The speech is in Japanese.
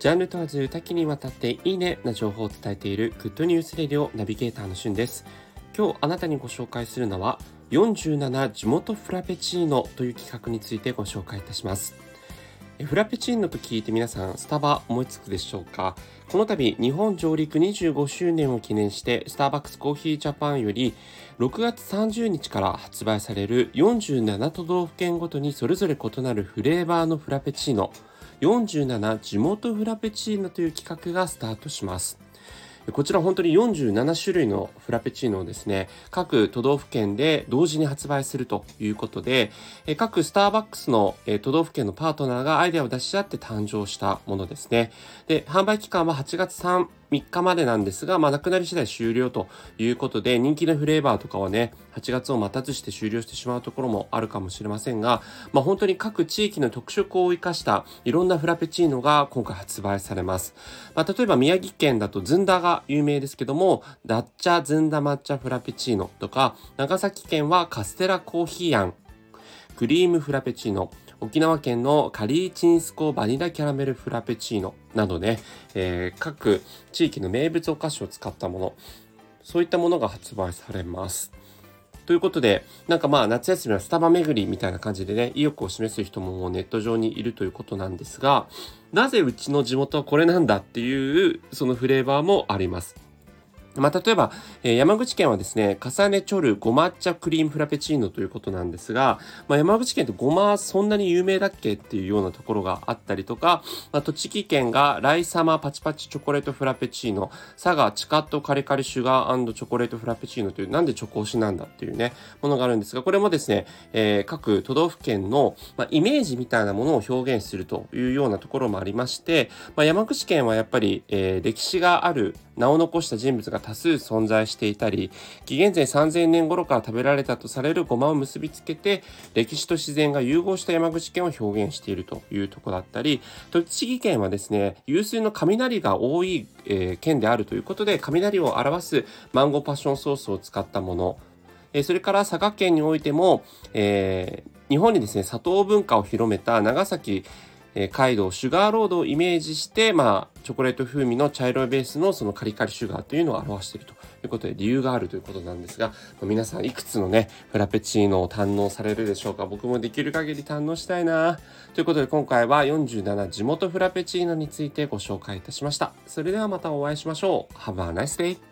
ジャンル問わず多岐にわたっていいねな情報を伝えているグッドニュースレディオナビゲーターのしゅんです。今日あなたにご紹介するのは47地元フラペチーノという企画についてご紹介いたします。フラペチーノと聞いて皆さんスタバ思いつくでしょうか？この度日本上陸25周年を記念してスターバックスコーヒージャパンより6月30日から発売される47都道府県ごとにそれぞれ異なるフレーバーのフラペチーノ47地元フラペチーノという企画がスタートします。こちら本当に47種類のフラペチーノをですね、各都道府県で同時に発売するということで、各スターバックスの都道府県のパートナーがアイデアを出し合って誕生したものですね。で、販売期間は8月3 3日までなんですが、まあ、なくなり次第終了ということで、人気のフレーバーとかはね、8月を待たずして終了してしまうところもあるかもしれませんが、まあ、本当に各地域の特色を生かしたいろんなフラペチーノが今回発売されます。まあ、例えば宮城県だとずんだが有名ですけども、ダッチャずんだ抹茶フラペチーノとか、長崎県はカステラコーヒーあん、クリームフラペチーノ、沖縄県のカリーチンスコバニラキャラメルフラペチーノなどね、えー、各地域の名物お菓子を使ったもの、そういったものが発売されます。ということで、なんかまあ夏休みはスタバ巡りみたいな感じでね、意欲を示す人ももうネット上にいるということなんですが、なぜうちの地元はこれなんだっていうそのフレーバーもあります。まあ、例えば、えー、山口県はですね、重ねチョルご抹茶クリームフラペチーノということなんですが、まあ、山口県ってごまそんなに有名だっけっていうようなところがあったりとか、まあ、栃木県がライサマパチパチチョコレートフラペチーノ、佐賀チカットカリカリシュガーチョコレートフラペチーノという、なんでチョコ推しなんだっていうね、ものがあるんですが、これもですね、えー、各都道府県の、まあ、イメージみたいなものを表現するというようなところもありまして、まあ、山口県はやっぱり、えー、歴史がある名を残した人物が多数存在していたり紀元前3000年頃から食べられたとされるごまを結びつけて歴史と自然が融合した山口県を表現しているというとこだったり栃木県はですね有数の雷が多い、えー、県であるということで雷を表すマンゴーパッションソースを使ったもの。えそれから佐賀県においても、えー、日本にですね砂糖文化を広めた長崎えー、街道シュガーロードをイメージして、まあ、チョコレート風味の茶色いベースのそのカリカリシュガーというのを表しているということで理由があるということなんですが、ま、皆さんいくつのね、フラペチーノを堪能されるでしょうか僕もできる限り堪能したいなということで今回は47地元フラペチーノについてご紹介いたしました。それではまたお会いしましょう。Have a nice day!